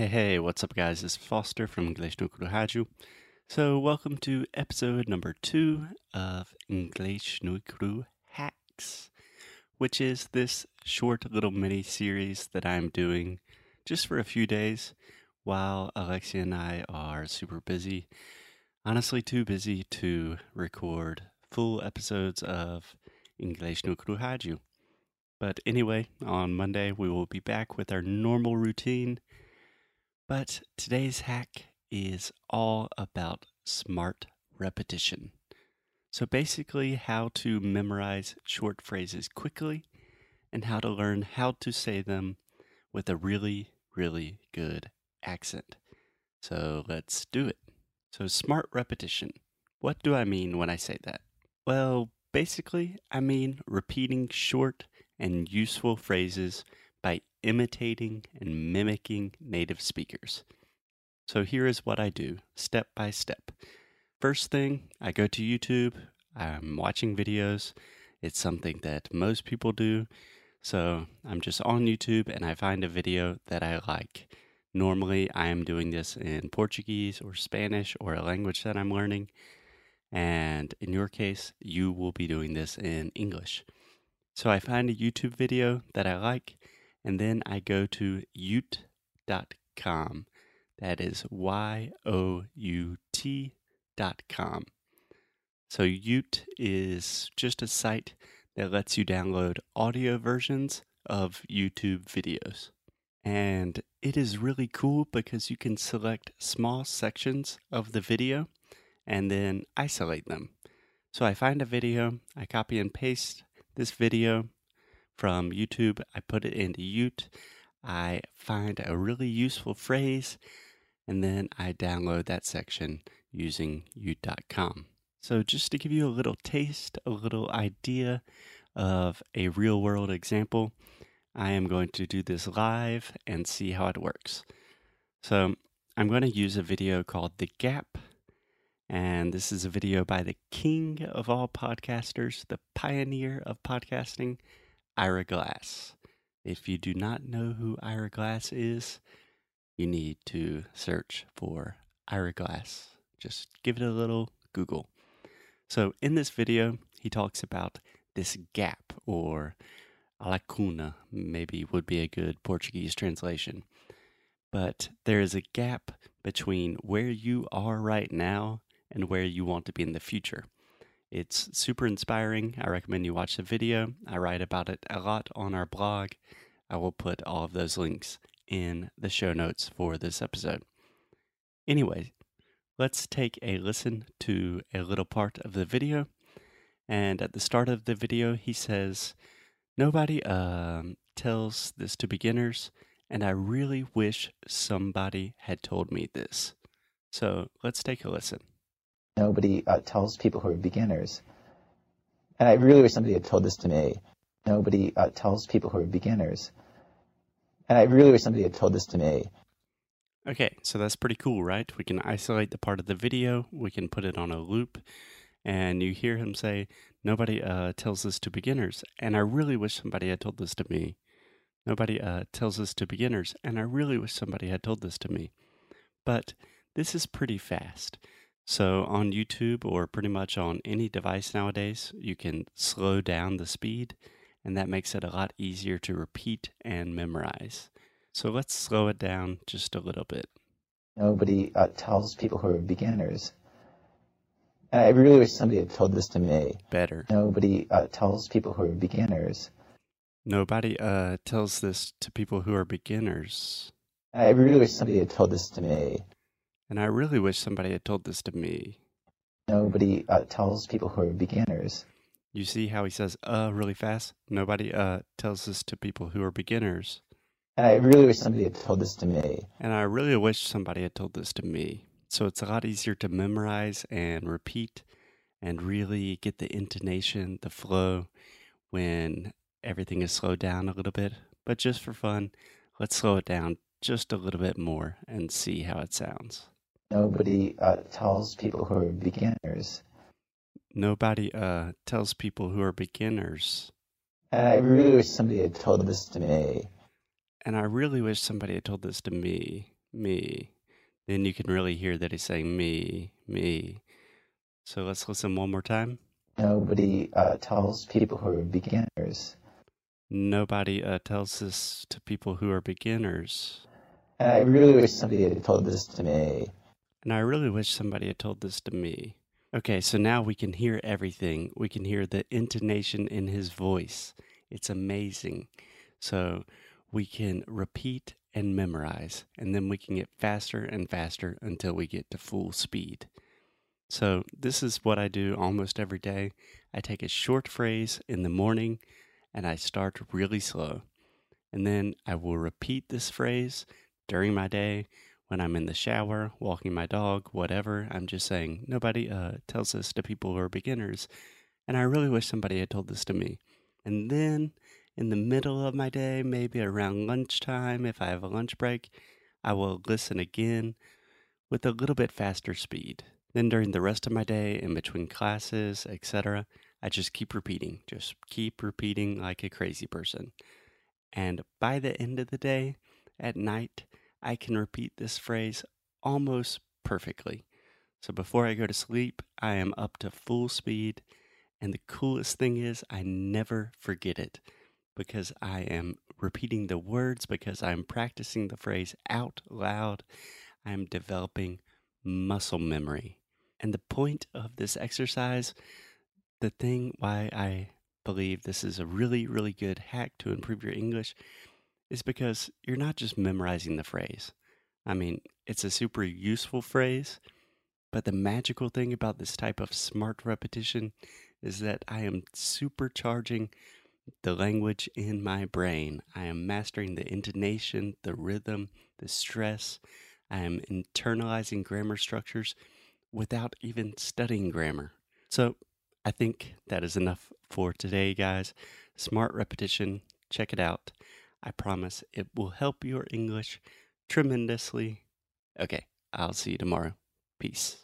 Hey, hey, what's up, guys? It's Foster from English no Kurohaju. So, welcome to episode number two of English no Kuru Hacks, which is this short little mini series that I'm doing just for a few days while Alexia and I are super busy. Honestly, too busy to record full episodes of English no Kurohaju. But anyway, on Monday we will be back with our normal routine but today's hack is all about smart repetition. So basically, how to memorize short phrases quickly and how to learn how to say them with a really, really good accent. So let's do it. So, smart repetition. What do I mean when I say that? Well, basically, I mean repeating short and useful phrases by imitating and mimicking native speakers. So here is what I do step by step. First thing, I go to YouTube, I'm watching videos. It's something that most people do. So I'm just on YouTube and I find a video that I like. Normally, I am doing this in Portuguese or Spanish or a language that I'm learning. And in your case, you will be doing this in English. So I find a YouTube video that I like and then I go to yout.com. That is Y O U T.com. So Yout is just a site that lets you download audio versions of YouTube videos. And it is really cool because you can select small sections of the video and then isolate them. So I find a video, I copy and paste this video from YouTube. I put it into Yout. I find a really useful phrase, and then I download that section using yout.com. So, just to give you a little taste, a little idea of a real world example, I am going to do this live and see how it works. So, I'm going to use a video called The Gap. And this is a video by the king of all podcasters, the pioneer of podcasting, Ira Glass. If you do not know who Ira Glass is, you need to search for Ira Glass. Just give it a little Google. So, in this video, he talks about this gap or lacuna, maybe would be a good Portuguese translation. But there is a gap between where you are right now and where you want to be in the future. It's super inspiring. I recommend you watch the video. I write about it a lot on our blog. I will put all of those links in the show notes for this episode. Anyway, let's take a listen to a little part of the video. And at the start of the video, he says, Nobody um, tells this to beginners, and I really wish somebody had told me this. So let's take a listen nobody uh, tells people who are beginners. And I really wish somebody had told this to me. Nobody uh, tells people who are beginners. And I really wish somebody had told this to me. Okay, so that's pretty cool, right? We can isolate the part of the video, we can put it on a loop, and you hear him say, Nobody uh, tells this to beginners. And I really wish somebody had told this to me. Nobody uh, tells this to beginners, and I really wish somebody had told this to me. But this is pretty fast. So on YouTube or pretty much on any device nowadays, you can slow down the speed, and that makes it a lot easier to repeat and memorize. So let's slow it down just a little bit. Nobody uh, tells people who are beginners. I really wish somebody had told this to me. Better. Nobody uh, tells people who are beginners. Nobody uh, tells this to people who are beginners. I really wish somebody had told this to me. And I really wish somebody had told this to me. Nobody uh, tells people who are beginners. You see how he says uh really fast? Nobody uh tells this to people who are beginners. And I really wish somebody had told this to me. And I really wish somebody had told this to me. So it's a lot easier to memorize and repeat and really get the intonation, the flow when everything is slowed down a little bit. But just for fun, let's slow it down just a little bit more and see how it sounds nobody uh, tells people who are beginners. Nobody uh, tells people who are beginners. And I really wish somebody had told this to me. And I really wish somebody had told this to me. me. Then you can really hear that he's saying me, me. So let's listen one more time. Nobody uh, tells people who are beginners. Nobody uh, tells this to people who are beginners. And I really wish somebody had told this to me. And I really wish somebody had told this to me. Okay, so now we can hear everything. We can hear the intonation in his voice. It's amazing. So we can repeat and memorize, and then we can get faster and faster until we get to full speed. So, this is what I do almost every day. I take a short phrase in the morning and I start really slow. And then I will repeat this phrase during my day when I'm in the shower, walking my dog, whatever. I'm just saying, nobody uh, tells this to people who are beginners. And I really wish somebody had told this to me. And then in the middle of my day, maybe around lunchtime, if I have a lunch break, I will listen again with a little bit faster speed. Then during the rest of my day, in between classes, etc., I just keep repeating, just keep repeating like a crazy person. And by the end of the day, at night, I can repeat this phrase almost perfectly. So before I go to sleep, I am up to full speed. And the coolest thing is, I never forget it because I am repeating the words, because I'm practicing the phrase out loud. I'm developing muscle memory. And the point of this exercise, the thing why I believe this is a really, really good hack to improve your English, is because you're not just memorizing the phrase. I mean, it's a super useful phrase, but the magical thing about this type of smart repetition is that I am supercharging the language in my brain. I am mastering the intonation, the rhythm, the stress. I am internalizing grammar structures without even studying grammar. So I think that is enough for today, guys. Smart repetition, check it out. I promise it will help your English tremendously. Okay, I'll see you tomorrow. Peace.